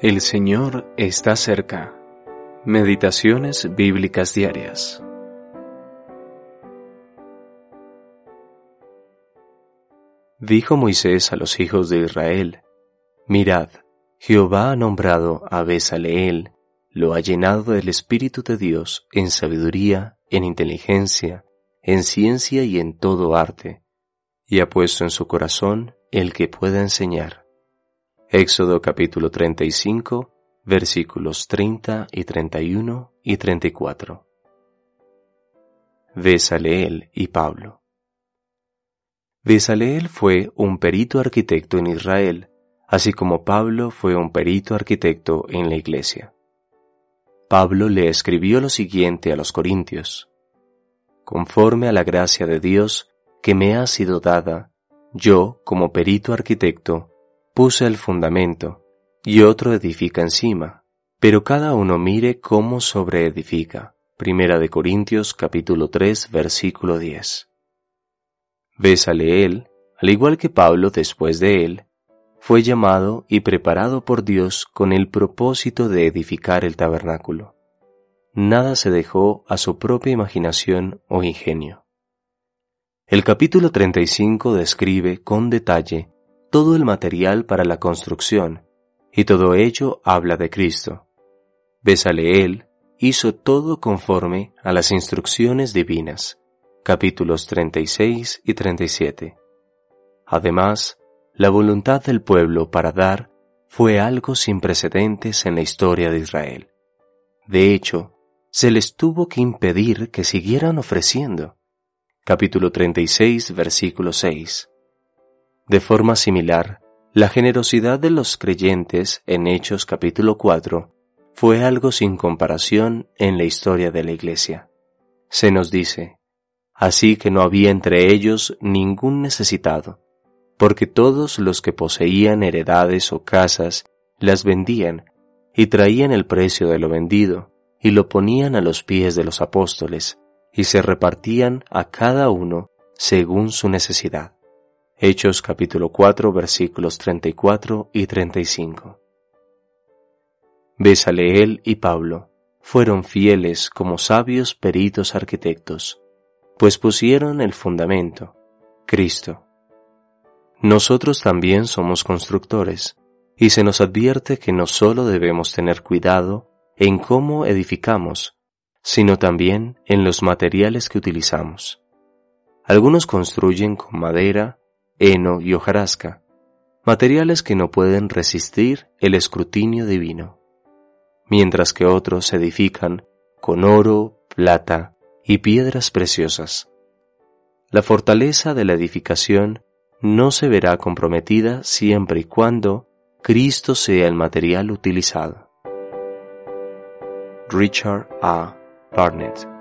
El Señor está cerca. Meditaciones bíblicas diarias. Dijo Moisés a los hijos de Israel, Mirad, Jehová ha nombrado a Besaleel, lo ha llenado del Espíritu de Dios en sabiduría, en inteligencia, en ciencia y en todo arte, y ha puesto en su corazón el que pueda enseñar Éxodo capítulo 35, versículos 30 y 31 y 34. Besaleel y Pablo. Besaleel fue un perito arquitecto en Israel, así como Pablo fue un perito arquitecto en la iglesia. Pablo le escribió lo siguiente a los Corintios. Conforme a la gracia de Dios que me ha sido dada, yo, como perito arquitecto, puse el fundamento, y otro edifica encima, pero cada uno mire cómo sobreedifica. Primera de Corintios capítulo 3 versículo 10. Bésale él, al igual que Pablo después de él, fue llamado y preparado por Dios con el propósito de edificar el tabernáculo. Nada se dejó a su propia imaginación o ingenio. El capítulo 35 describe con detalle todo el material para la construcción, y todo ello habla de Cristo. Él hizo todo conforme a las instrucciones divinas. Capítulos 36 y 37. Además, la voluntad del pueblo para dar fue algo sin precedentes en la historia de Israel. De hecho, se les tuvo que impedir que siguieran ofreciendo. Capítulo 36, versículo 6. De forma similar, la generosidad de los creyentes en Hechos capítulo 4 fue algo sin comparación en la historia de la Iglesia. Se nos dice, así que no había entre ellos ningún necesitado, porque todos los que poseían heredades o casas las vendían y traían el precio de lo vendido y lo ponían a los pies de los apóstoles y se repartían a cada uno según su necesidad. Hechos capítulo 4 versículos 34 y 35. Besaleel y Pablo fueron fieles como sabios peritos arquitectos, pues pusieron el fundamento, Cristo. Nosotros también somos constructores, y se nos advierte que no solo debemos tener cuidado en cómo edificamos, sino también en los materiales que utilizamos. Algunos construyen con madera, heno y hojarasca, materiales que no pueden resistir el escrutinio divino, mientras que otros edifican con oro, plata y piedras preciosas. La fortaleza de la edificación no se verá comprometida siempre y cuando Cristo sea el material utilizado. Richard A. Barnett